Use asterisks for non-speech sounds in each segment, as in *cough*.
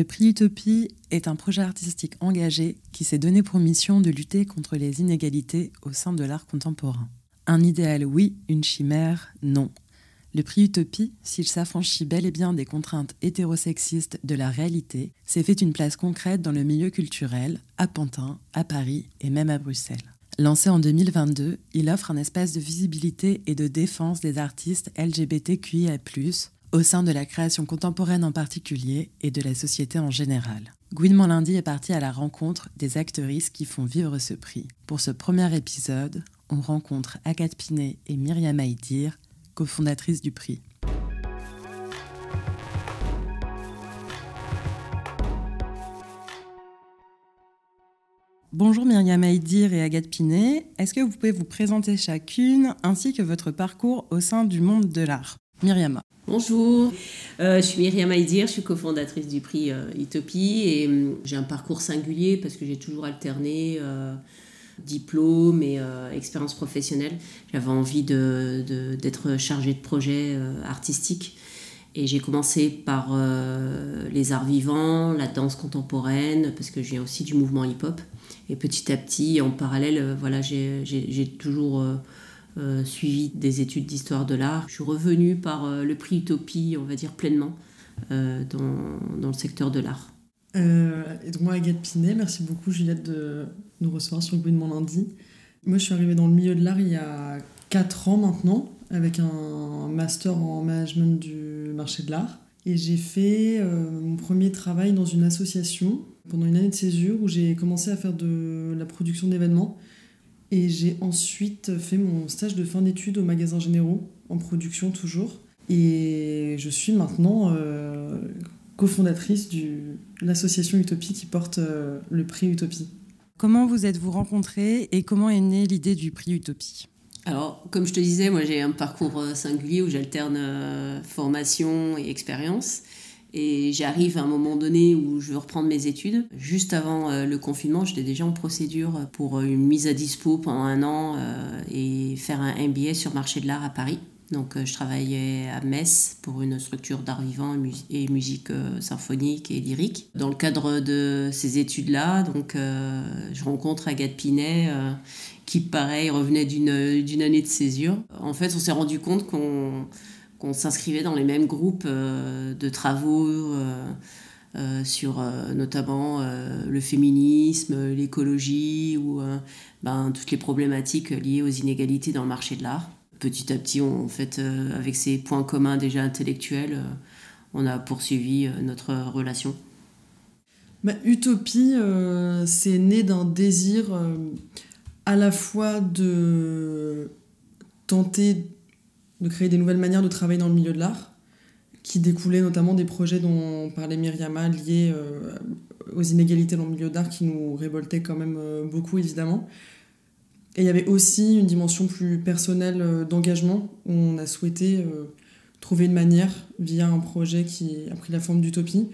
Le prix Utopie est un projet artistique engagé qui s'est donné pour mission de lutter contre les inégalités au sein de l'art contemporain. Un idéal oui, une chimère non. Le prix Utopie, s'il s'affranchit bel et bien des contraintes hétérosexistes de la réalité, s'est fait une place concrète dans le milieu culturel, à Pantin, à Paris et même à Bruxelles. Lancé en 2022, il offre un espace de visibilité et de défense des artistes LGBTQIA, au sein de la création contemporaine en particulier et de la société en général. Gouinement lundi est parti à la rencontre des actrices qui font vivre ce prix. Pour ce premier épisode, on rencontre Agathe Pinet et Myriam Aïdir, cofondatrices du prix. Bonjour Myriam Aïdir et Agathe Pinet. Est-ce que vous pouvez vous présenter chacune ainsi que votre parcours au sein du monde de l'art? Myriam. Bonjour, euh, je suis Myriam Aïdir, je suis cofondatrice du prix euh, Utopie et hum, j'ai un parcours singulier parce que j'ai toujours alterné euh, diplôme et expérience professionnelle. J'avais envie d'être d'être chargée de projets artistiques et j'ai commencé par les arts vivants, la danse contemporaine parce que je viens aussi du mouvement hip-hop et petit à petit en parallèle voilà j'ai toujours euh, suivi des études d'histoire de l'art. Je suis revenue par euh, le prix Utopie, on va dire pleinement, euh, dans, dans, le secteur de l'art. et donc moi, Agathe Pinet, merci beaucoup Juliette de nous recevoir sur le bout de mon lundi. Moi, je suis arrivée dans le milieu de l'art il y a 4 ans maintenant, avec un master en management du marché de l'art. Et j'ai fait mon premier travail dans une association pendant une année de césure où j'ai commencé à faire de la production d'événements et j'ai ensuite fait mon stage de fin d'études au magasin Généraux, en production toujours. Et je suis maintenant euh, cofondatrice de l'association Utopie qui porte euh, le prix Utopie. Comment vous êtes-vous rencontrés et comment est née l'idée du prix Utopie? Alors, comme je te disais, moi j'ai un parcours euh, singulier où j'alterne formation et expérience. Et j'arrive à un moment donné où je veux reprendre mes études. Juste avant euh, le confinement, j'étais déjà en procédure pour euh, une mise à dispo pendant un an euh, et faire un MBA sur marché de l'art à Paris. Donc je travaillais à Metz pour une structure d'art vivant et musique symphonique et lyrique. Dans le cadre de ces études-là, donc je rencontre Agathe Pinet qui pareil revenait d'une année de césure. En fait, on s'est rendu compte qu'on qu'on s'inscrivait dans les mêmes groupes euh, de travaux euh, euh, sur notamment le féminisme, l'écologie ou ben, toutes les problématiques liées aux inégalités dans le marché de l'art. Petit à petit, en fait, avec ces points communs déjà intellectuels, on a poursuivi notre relation. Bah, Utopie, c'est né d'un désir à la fois de tenter de créer des nouvelles manières de travailler dans le milieu de l'art, qui découlaient notamment des projets dont parlait Myriama liés euh, aux inégalités dans le milieu d'art qui nous révoltaient quand même euh, beaucoup évidemment. Et il y avait aussi une dimension plus personnelle euh, d'engagement où on a souhaité trouver une manière, via un projet qui a pris la forme d'utopie,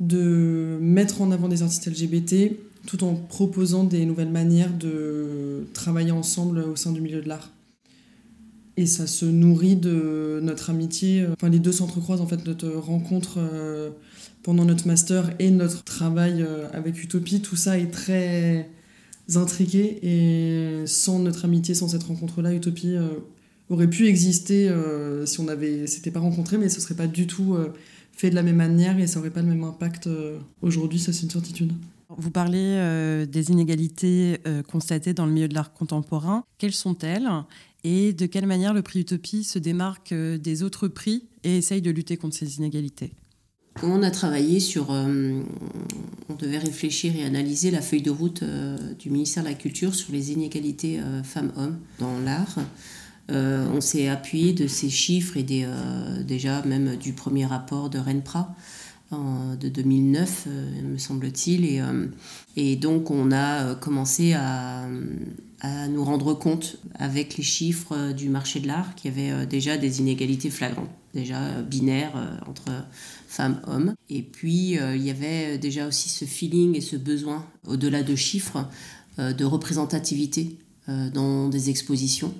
de mettre en avant des artistes LGBT tout en proposant des nouvelles manières de travailler ensemble au sein du milieu de l'art et ça se nourrit de notre amitié. Enfin, les deux s'entrecroisent en fait, notre rencontre euh, pendant notre master et notre travail euh, avec Utopie. Tout ça est très intriqué et sans notre amitié, sans cette rencontre-là, Utopie euh, aurait pu exister si on avait s'était pas rencontré, mais ce serait pas du tout fait de la même manière et ça aurait pas le même impact aujourd'hui, ça c'est une certitude. Vous parlez des inégalités constatées dans le milieu de l'art contemporain. Quelles sont-elles? Et de quelle manière le prix Utopie se démarque euh, des autres prix et essaye de lutter contre ces inégalités? On a travaillé sur. Euh, on devait réfléchir et analyser la feuille de route euh, du ministère de la Culture sur les inégalités femmes-hommes dans l'art. on s'est appuyé de ces chiffres et déjà même du premier rapport de RENPRA de 2009, me semble-t-il. Et, et, donc, on a commencé à, à, nous rendre compte, avec les chiffres du marché de l'art, qu'il y avait déjà des inégalités flagrantes, déjà binaires entre femmes-hommes. Et puis, il y avait déjà aussi ce feeling et ce besoin, au-delà de chiffres, de représentativité dans des expositions.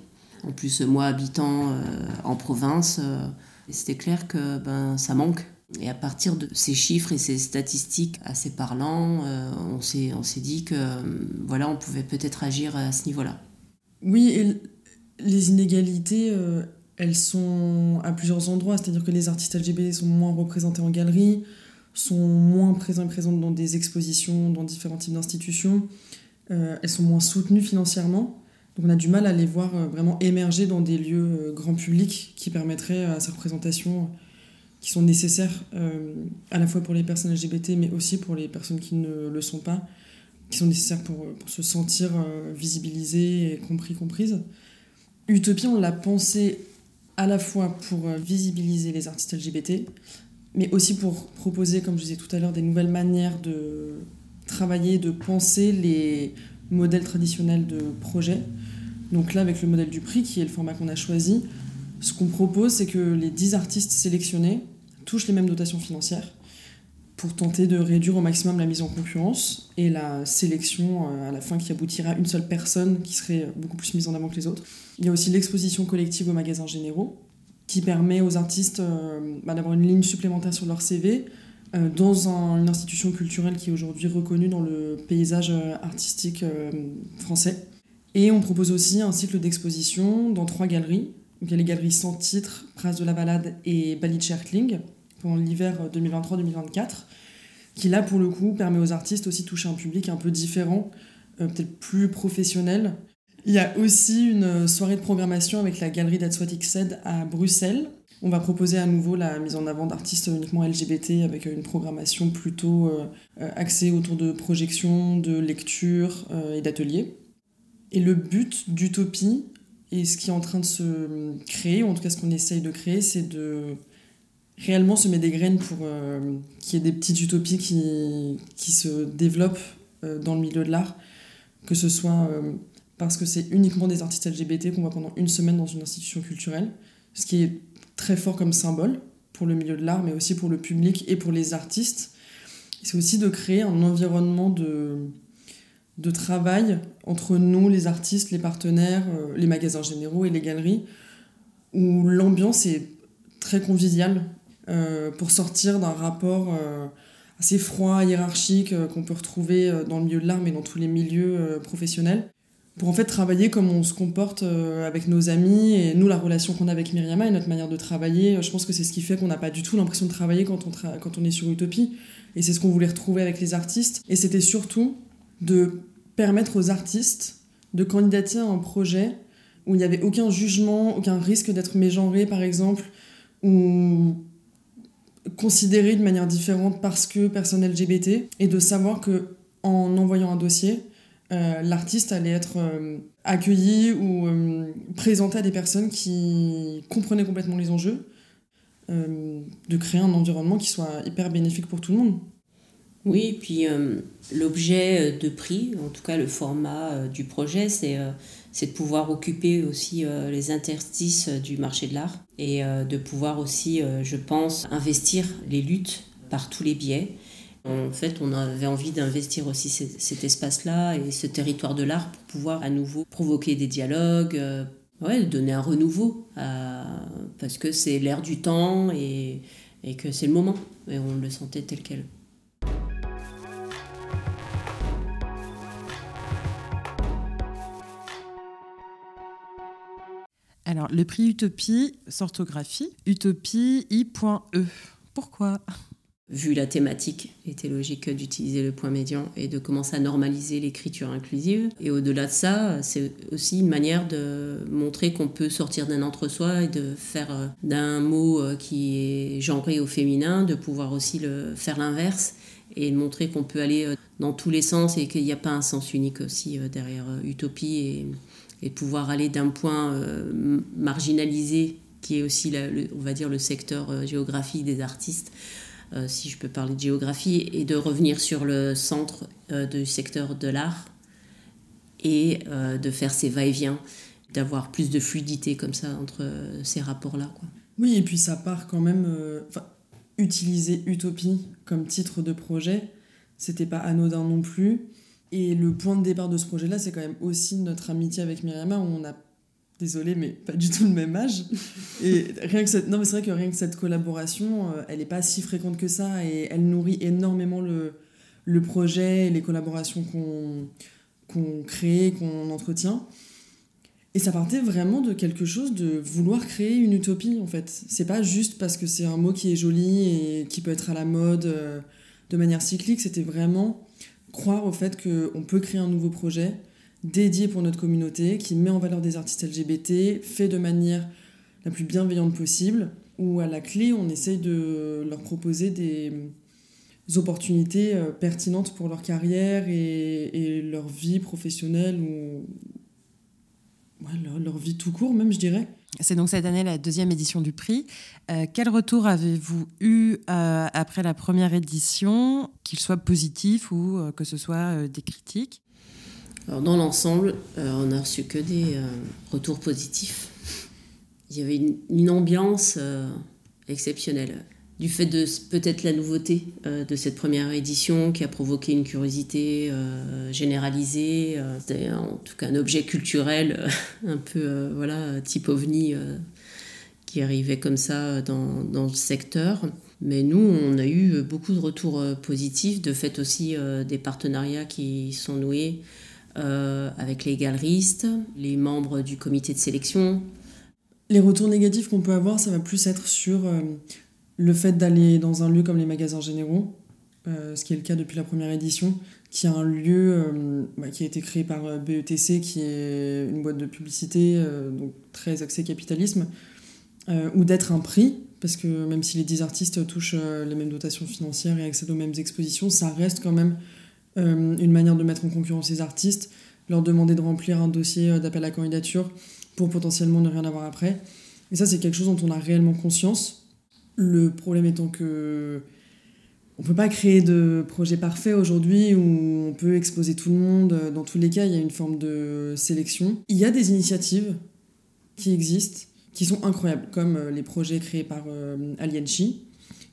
En plus, moi habitant euh, en province, euh, c'était clair que ben, ça manque. Et à partir de ces chiffres et ces statistiques assez parlants, euh, on s'est dit que voilà, on pouvait peut-être agir à ce niveau-là. Oui, et les inégalités, elles sont à plusieurs endroits. C'est-à-dire que les artistes LGBT sont moins représentés en galerie, sont moins présents dans des expositions, dans différents types d'institutions. elles sont moins soutenues financièrement. Donc on a du mal à les voir euh, vraiment émerger dans des lieux euh, grand public qui permettraient à sa représentation, qui sont nécessaires euh, à la fois pour les personnes LGBT, mais aussi pour les personnes qui ne le sont pas, qui sont nécessaires pour, pour se sentir visibilisées et compris, comprises. Utopie, on l'a pensé à la fois pour visibiliser les artistes LGBT, mais aussi pour proposer, comme je disais tout à l'heure, des nouvelles manières de travailler, de penser les modèles traditionnels de projet. Donc là, avec le modèle du prix, qui est le format qu'on a choisi, ce qu'on propose, c'est que les 10 artistes sélectionnés touchent les mêmes dotations financières pour tenter de réduire au maximum la mise en concurrence et la sélection euh, à la fin qui aboutira à une seule personne qui serait beaucoup plus mise en avant que les autres. Il y a aussi l'exposition collective aux magasins généraux qui permet aux artistes euh, bah, d'avoir une ligne supplémentaire sur leur CV euh, dans une institution culturelle qui est aujourd'hui reconnue dans le paysage artistique français. Et on propose aussi un cycle d'exposition dans trois galeries. Donc il y a les galeries sans titre, Prince de la Balade et Bali-Schertling pendant l'hiver 2023-2024, qui là pour le coup permet aux artistes aussi de toucher un public un peu différent, euh, peut-être plus professionnel. Il y a aussi une soirée de programmation avec la galerie d'Atswatik Said à Bruxelles. On va proposer à nouveau la mise en avant d'artistes uniquement LGBT avec une programmation plutôt euh, axée autour de projections, de lectures euh, et d'ateliers. Et le but d'Utopie, et ce qui est en train de se créer, ou en tout cas ce qu'on essaye de créer, c'est de réellement semer des graines pour euh, qu'il y ait des petites utopies qui, qui se développent euh, dans le milieu de l'art, que ce soit euh, parce que c'est uniquement des artistes LGBT qu'on voit pendant une semaine dans une institution culturelle, ce qui est très fort comme symbole pour le milieu de l'art, mais aussi pour le public et pour les artistes. C'est aussi de créer un environnement de, de travail entre nous, les artistes, les partenaires, euh, les magasins généraux et les galeries, où l'ambiance est très conviviale euh, pour sortir d'un rapport euh, assez froid, hiérarchique qu'on peut retrouver dans le milieu de l'art mais dans tous les milieux professionnels. Pour en fait travailler comme on se comporte avec nos amis et nous, la relation qu'on a avec Myriama et notre manière de travailler, je pense que c'est ce qui fait qu'on n'a pas du tout l'impression de travailler quand on, quand on est sur Utopie. Et c'est ce qu'on voulait retrouver avec les artistes. Et c'était surtout de permettre aux artistes de candidater à un projet où il n'y avait aucun jugement, aucun risque d'être mégenré par exemple, ou considéré de manière différente parce que personne LGBT, et de savoir que en envoyant un dossier, euh, l'artiste allait être euh, accueilli ou euh, présenté à des personnes qui comprenaient complètement les enjeux, de créer un environnement qui soit hyper bénéfique pour tout le monde. Oui, puis euh, l'objet de prix, en tout cas le format euh, du projet, c'est euh, de pouvoir occuper aussi les interstices du marché de l'art et de pouvoir aussi, je pense, investir les luttes par tous les biais. En fait, on avait envie d'investir aussi cet espace-là et ce territoire de l'art pour pouvoir à nouveau provoquer des dialogues, ouais, donner un renouveau, parce que c'est l'ère du temps et, et que c'est le moment, et on le sentait tel quel. Alors, le prix Utopie, s'orthographie, utopie i.e. Pourquoi? Vu la thématique, il était logique d'utiliser le point médian et de commencer à normaliser l'écriture inclusive. Et au-delà de ça, c'est aussi une manière de montrer qu'on peut sortir d'un entre-soi et de faire euh, d'un mot euh, qui est genré au féminin, de pouvoir aussi le faire l'inverse et montrer qu'on peut aller euh, dans tous les sens et qu'il n'y a pas un sens unique aussi derrière Utopie. Et pouvoir aller d'un point euh, marginalisé, qui est aussi, on va dire, le secteur euh, géographique des artistes, si je peux parler de géographie, et de revenir sur le centre du secteur de l'art et de faire ces va-et-vient, d'avoir plus de fluidité comme ça entre ces rapports-là. Oui, et puis ça part quand même. utiliser Utopie comme titre de projet, c'était pas anodin non plus. Et le point de départ de ce projet-là, c'est quand même aussi notre amitié avec Myriama, où on a, désolé, mais pas du tout le même âge. *laughs* Et rien que cette... Non, mais c'est vrai que rien que cette collaboration, euh, elle n'est pas si fréquente que ça, et elle nourrit énormément le, le projet et les collaborations qu'on qu'on crée, qu'on entretient. Et ça partait vraiment de quelque chose de vouloir créer une utopie, en fait. C'est pas juste parce que c'est un mot qui est joli et qui peut être à la mode euh, de manière cyclique, c'était vraiment croire au fait qu'on peut créer un nouveau projet dédié pour notre communauté, qui met en valeur des artistes LGBT, fait de manière la plus bienveillante possible, où à la clé, on essaye de leur proposer des opportunités euh, pertinentes pour leur carrière et, leur vie professionnelle ou leur vie tout court même, je dirais. C'est donc cette année la deuxième édition du prix. Euh, quel retour avez-vous eu euh, après la première édition, qu'il soit positif ou euh, que ce soit des critiques? Alors dans l'ensemble, on n'a reçu que des retours positifs. Il y avait une, une ambiance exceptionnelle du fait de peut-être la nouveauté euh, de cette première édition qui a provoqué une curiosité euh, généralisée. Euh, C'était en tout cas un objet culturel *laughs* un peu voilà, type ovni qui arrivait comme ça dans, dans, le secteur. Mais nous, on a eu beaucoup de retours positifs, de fait aussi des partenariats qui sont noués avec les galeristes, les membres du comité de sélection. Les retours négatifs qu'on peut avoir, ça va plus être sur le fait d'aller dans un lieu comme les magasins généraux, euh, ce qui est le cas depuis la première édition, qui est un lieu euh, bah, qui a été créé par euh, BETC, qui est une boîte de publicité, donc très axée capitalisme, ou d'être un prix, parce que même si les 10 artistes touchent les mêmes dotations financières et accèdent aux mêmes expositions, ça reste quand même une manière de mettre en concurrence les artistes, leur demander de remplir un dossier d'appel à candidature pour potentiellement ne rien avoir après. Et ça, c'est quelque chose dont on a réellement conscience le problème étant que on peut pas créer de projet parfait aujourd'hui où on peut exposer tout le monde. Dans tous les cas, il y a une forme de sélection. Il y a des initiatives qui existent, qui sont incroyables, comme euh, les projets créés par euh,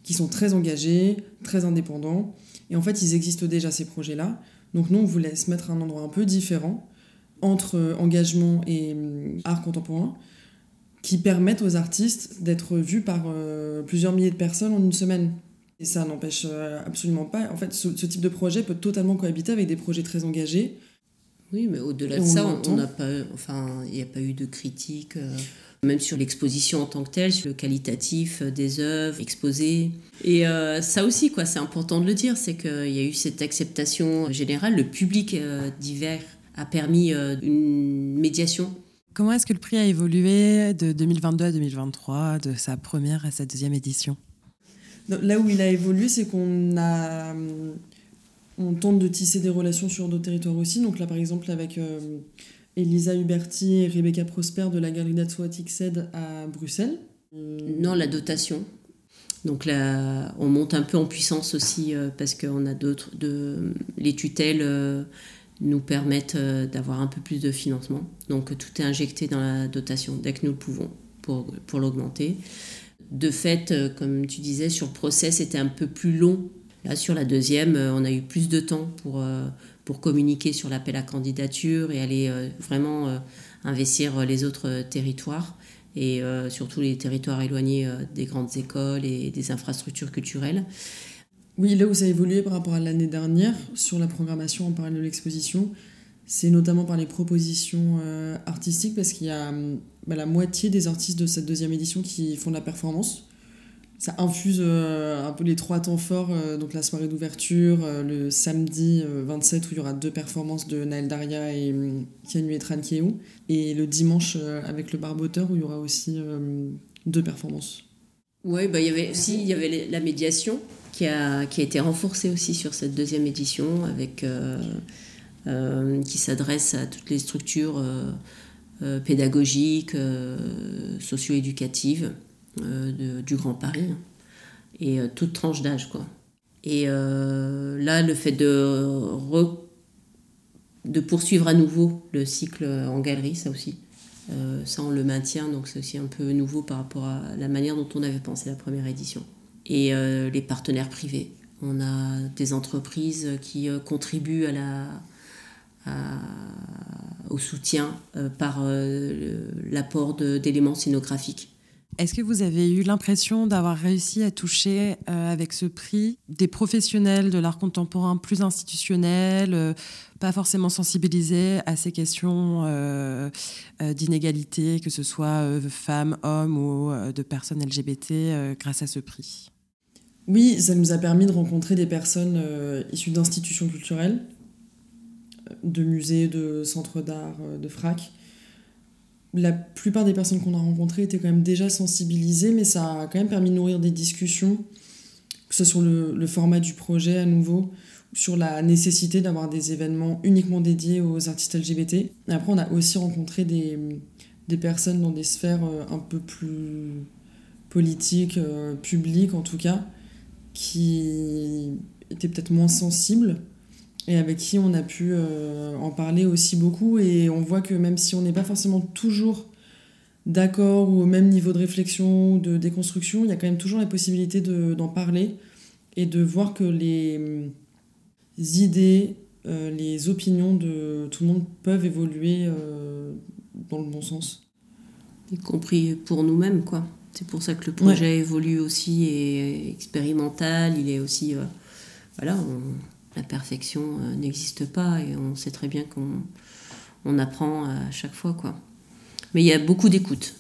qui sont très engagés, très indépendants. Et en fait, ils existent déjà, ces projets-là. Donc nous, on voulait se mettre un endroit un peu différent entre euh, engagement et art contemporain qui permettent aux artistes d'être vus par euh, plusieurs milliers de personnes en une semaine. Et ça n'empêche euh, absolument pas. En fait, ce, type de projet peut totalement cohabiter avec des projets très engagés. Oui, mais au-delà de ça, on n'a pas, enfin, il n'y a pas eu de critique, euh, même sur l'exposition en tant que telle, sur le qualitatif des œuvres exposées. Et ça aussi, quoi, c'est important de le dire, c'est qu'il y a eu cette acceptation générale. Le public divers a permis une médiation Comment est-ce que le prix a évolué de 2022 à 2023, de sa première à sa deuxième édition? Là où il a évolué, c'est qu'on a, on tente de tisser des relations sur d'autres territoires aussi. Donc là, par exemple, avec euh, Elisa Huberti et Rebecca Prosper de la Galerie d'Atsoatic à Bruxelles. Non, la dotation. Donc là, on monte un peu en puissance aussi euh, parce qu'on a d'autres, de, les tutelles. Euh, nous permettent euh, d'avoir un peu plus de financement. Donc tout est injecté dans la dotation dès que nous le pouvons pour, pour l'augmenter. De fait, euh, comme tu disais, sur le procès, c'était un peu plus long. Là, sur la deuxième, euh, on a eu plus de temps pour, pour communiquer sur l'appel à candidature et aller vraiment investir les autres territoires et surtout les territoires éloignés des grandes écoles et des infrastructures culturelles. Oui, là où ça a évolué par rapport à l'année dernière, sur la programmation en parallèle de l'exposition, c'est notamment par les propositions euh, artistiques, parce qu'il y a bah, la moitié des artistes de cette deuxième édition qui font de la performance. Ça infuse euh, un peu les trois temps forts, euh, donc la soirée d'ouverture, le samedi 27 où il y aura deux performances de Naël Daria et Kianu et et le dimanche avec le barboteur où il y aura aussi deux performances. Oui, bah, il y avait aussi la médiation qui a, qui a été renforcée aussi sur cette deuxième édition, avec, euh, euh, qui s'adresse à toutes les structures euh, pédagogiques, socio-éducatives du Grand Paris. et toute tranche d'âge. quoi. Et là, le fait de, de poursuivre à nouveau le cycle en galerie, ça aussi, ça on le maintient, donc c'est aussi un peu nouveau par rapport à la manière dont on avait pensé la première édition. Et les partenaires privés. On a des entreprises qui contribuent à la, au soutien euh, par euh, l'apport d'éléments scénographiques. Est-ce que vous avez eu l'impression d'avoir réussi à toucher euh, avec ce prix des professionnels de l'art contemporain plus institutionnels, pas forcément sensibilisés à ces questions d'inégalité, que ce soit femmes, hommes ou de personnes LGBT, grâce à ce prix? Oui, ça nous a permis de rencontrer des personnes issues d'institutions culturelles de musées, de centres d'art, euh, de frac. La plupart des personnes qu'on a rencontrées étaient quand même déjà sensibilisées, mais ça a quand même permis de nourrir des discussions, que ce soit sur le, format du projet à nouveau, sur la nécessité d'avoir des événements uniquement dédiés aux artistes LGBT. Et après, on a aussi rencontré des, des personnes dans des sphères euh, un peu plus politiques, euh, publiques en tout cas, qui étaient peut-être moins sensibles et avec qui on a pu euh, en parler aussi beaucoup. Et on voit que même si on n'est pas forcément toujours d'accord ou au même niveau de réflexion ou de déconstruction, il y a quand même toujours la possibilité d'en parler et de voir que les euh, idées, euh, les opinions de tout le monde peuvent évoluer dans le bon sens. Y compris pour nous-mêmes, quoi. C'est pour ça que le projet évolue aussi et expérimental. Il est aussi. voilà, on la perfection euh, n'existe pas et on sait très bien qu'on on apprend à chaque fois. Quoi. Mais il y a beaucoup d'écoute,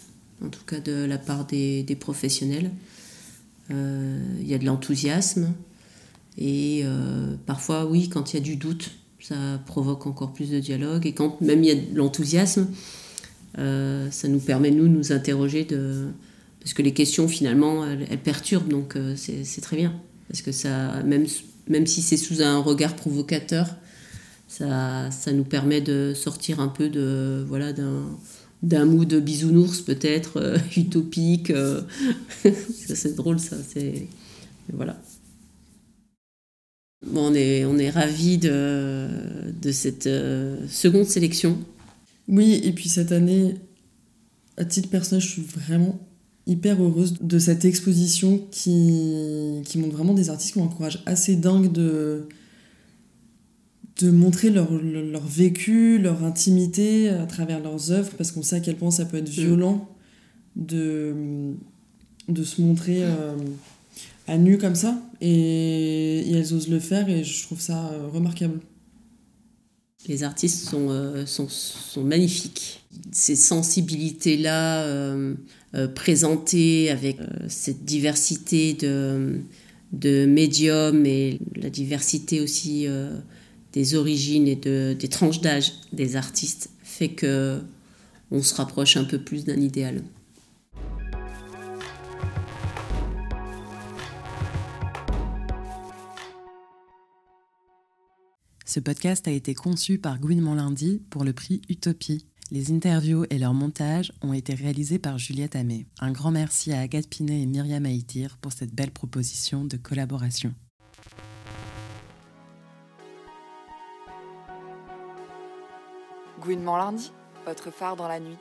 en tout cas de la part des, professionnels. Euh, il y a de l'enthousiasme et euh, parfois, oui, quand il y a du doute, ça provoque encore plus de dialogue. Et quand même il y a de l'enthousiasme, ça nous permet, nous, de nous interroger de... Parce que les questions, finalement, elles, perturbent, donc c'est très bien. Parce que ça, même même si c'est sous un regard provocateur, ça, ça nous permet de sortir un peu de voilà d'un d'un mood bisounours peut-être euh, *laughs* utopique euh. *laughs* c'est drôle ça c'est voilà bon, on est on est ravi de de cette euh, seconde sélection oui et puis cette année à titre personnel je suis vraiment hyper heureuse de cette exposition qui, qui montre vraiment des artistes qui ont un courage assez dingue de, de montrer leur, leur vécu, leur intimité à travers leurs œuvres, parce qu'on sait à quel point ça peut être mm. violent de, de se montrer euh, à nu comme ça. Et, elles osent le faire et je trouve ça euh, remarquable. Les artistes sont, euh, sont, sont magnifiques. Ces sensibilités-là euh, présenter avec euh, cette diversité de, de médiums et la diversité aussi euh, des origines et de, des tranches d'âge des artistes fait que on se rapproche un peu plus d'un idéal. Ce podcast a été conçu par Gouinement Lundi pour le prix Utopie. Les interviews et leur montage ont été réalisés par Juliette Amé. Un grand merci à Agathe Pinet et Myriam Haïtir pour cette belle proposition de collaboration. Gouinement lundi, votre phare dans la nuit.